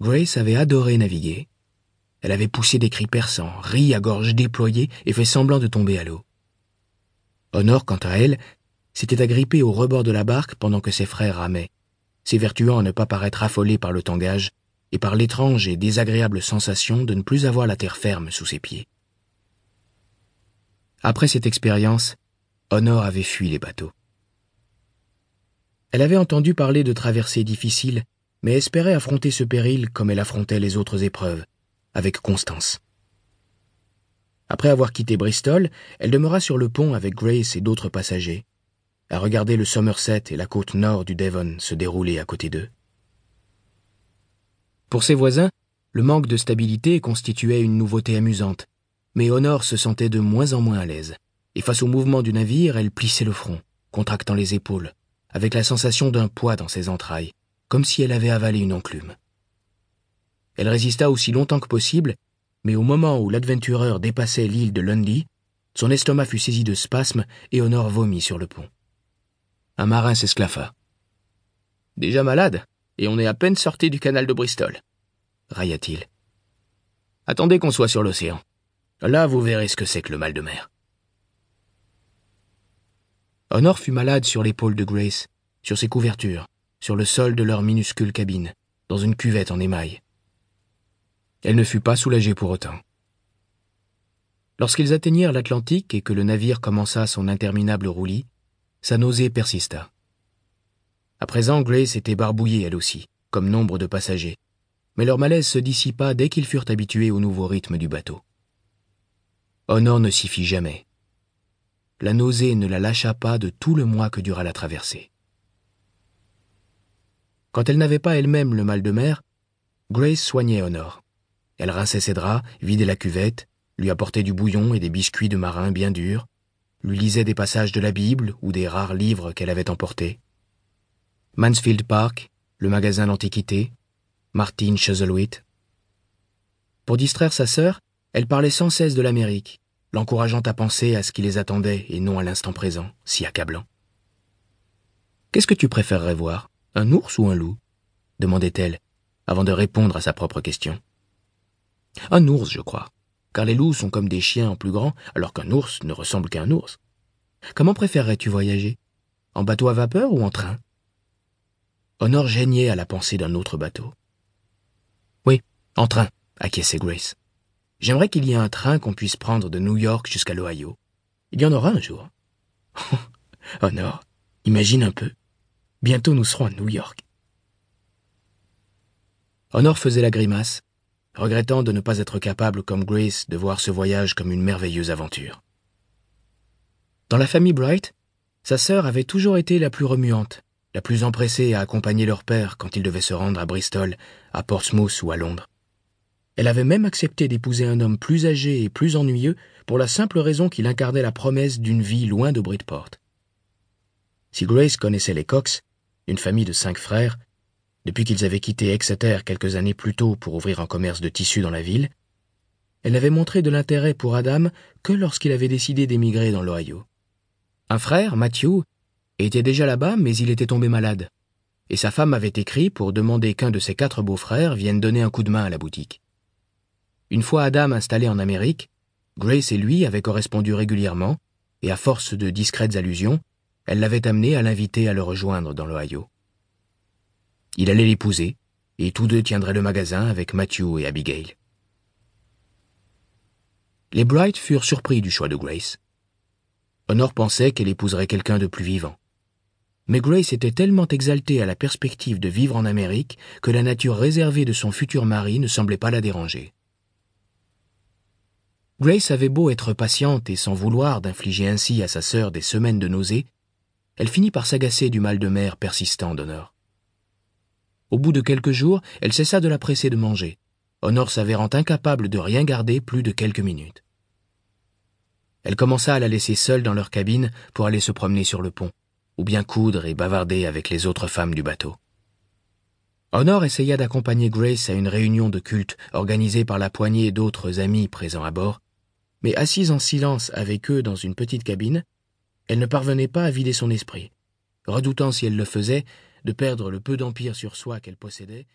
Grace avait adoré naviguer. Elle avait poussé des cris perçants, ri à gorge déployée et fait semblant de tomber à l'eau. Honor, quant à elle, s'était agrippée au rebord de la barque pendant que ses frères ramaient, s'évertuant à ne pas paraître affolée par le tangage et par l'étrange et désagréable sensation de ne plus avoir la terre ferme sous ses pieds. Après cette expérience, Honor avait fui les bateaux. Elle avait entendu parler de traversées difficiles, mais espérait affronter ce péril comme elle affrontait les autres épreuves, avec constance. Après avoir quitté Bristol, elle demeura sur le pont avec Grace et d'autres passagers, à regarder le Somerset et la côte nord du Devon se dérouler à côté d'eux. Pour ses voisins, le manque de stabilité constituait une nouveauté amusante, mais Honor se sentait de moins en moins à l'aise, et face au mouvement du navire, elle plissait le front, contractant les épaules, avec la sensation d'un poids dans ses entrailles, comme si elle avait avalé une enclume. Elle résista aussi longtemps que possible, mais au moment où l'adventureur dépassait l'île de Lundy, son estomac fut saisi de spasmes et Honor vomit sur le pont. Un marin s'esclaffa. Déjà malade, et on est à peine sorti du canal de Bristol, railla-t-il. Attendez qu'on soit sur l'océan. Là, vous verrez ce que c'est que le mal de mer. Honor fut malade sur l'épaule de Grace, sur ses couvertures, sur le sol de leur minuscule cabine, dans une cuvette en émail. Elle ne fut pas soulagée pour autant. Lorsqu'ils atteignirent l'Atlantique et que le navire commença son interminable roulis, sa nausée persista. À présent, Grace était barbouillée elle aussi, comme nombre de passagers, mais leur malaise se dissipa dès qu'ils furent habitués au nouveau rythme du bateau. Honor ne s'y fit jamais la nausée ne la lâcha pas de tout le mois que dura la traversée. Quand elle n'avait pas elle-même le mal de mer, Grace soignait Honor. Elle rinçait ses draps, vidait la cuvette, lui apportait du bouillon et des biscuits de marin bien durs, lui lisait des passages de la Bible ou des rares livres qu'elle avait emportés. Mansfield Park, le magasin d'antiquités, Martin Chuzzlewit. Pour distraire sa sœur, elle parlait sans cesse de l'Amérique, l'encourageant à penser à ce qui les attendait et non à l'instant présent, si accablant. Qu'est-ce que tu préférerais voir, un ours ou un loup demandait-elle, avant de répondre à sa propre question. Un ours, je crois, car les loups sont comme des chiens en plus grand, alors qu'un ours ne ressemble qu'à un ours. Comment préférerais-tu voyager? En bateau à vapeur ou en train? Honor geignait à la pensée d'un autre bateau. Oui, en train, acquiesçait Grace. J'aimerais qu'il y ait un train qu'on puisse prendre de New York jusqu'à l'Ohio. Il y en aura un jour. Honor, imagine un peu. Bientôt nous serons à New York. Honor faisait la grimace, regrettant de ne pas être capable comme Grace de voir ce voyage comme une merveilleuse aventure. Dans la famille Bright, sa sœur avait toujours été la plus remuante, la plus empressée à accompagner leur père quand il devait se rendre à Bristol, à Portsmouth ou à Londres. Elle avait même accepté d'épouser un homme plus âgé et plus ennuyeux pour la simple raison qu'il incarnait la promesse d'une vie loin de Bridport. Si Grace connaissait les Cox, une famille de cinq frères, depuis qu'ils avaient quitté Exeter quelques années plus tôt pour ouvrir un commerce de tissus dans la ville, elle n'avait montré de l'intérêt pour Adam que lorsqu'il avait décidé d'émigrer dans l'Ohio. Un frère, Matthew, était déjà là-bas, mais il était tombé malade, et sa femme avait écrit pour demander qu'un de ses quatre beaux-frères vienne donner un coup de main à la boutique. Une fois Adam installé en Amérique, Grace et lui avaient correspondu régulièrement, et à force de discrètes allusions, elle l'avait amené à l'inviter à le rejoindre dans l'Ohio. Il allait l'épouser, et tous deux tiendraient le magasin avec Matthew et Abigail. Les Bright furent surpris du choix de Grace. Honor pensait qu'elle épouserait quelqu'un de plus vivant. Mais Grace était tellement exaltée à la perspective de vivre en Amérique que la nature réservée de son futur mari ne semblait pas la déranger. Grace avait beau être patiente et sans vouloir d'infliger ainsi à sa sœur des semaines de nausées, elle finit par s'agacer du mal de mer persistant d'Honor. Au bout de quelques jours, elle cessa de la presser de manger, Honor s'avérant incapable de rien garder plus de quelques minutes. Elle commença à la laisser seule dans leur cabine pour aller se promener sur le pont, ou bien coudre et bavarder avec les autres femmes du bateau. Honor essaya d'accompagner Grace à une réunion de culte organisée par la poignée d'autres amis présents à bord, mais assise en silence avec eux dans une petite cabine, elle ne parvenait pas à vider son esprit, redoutant si elle le faisait de perdre le peu d'empire sur soi qu'elle possédait.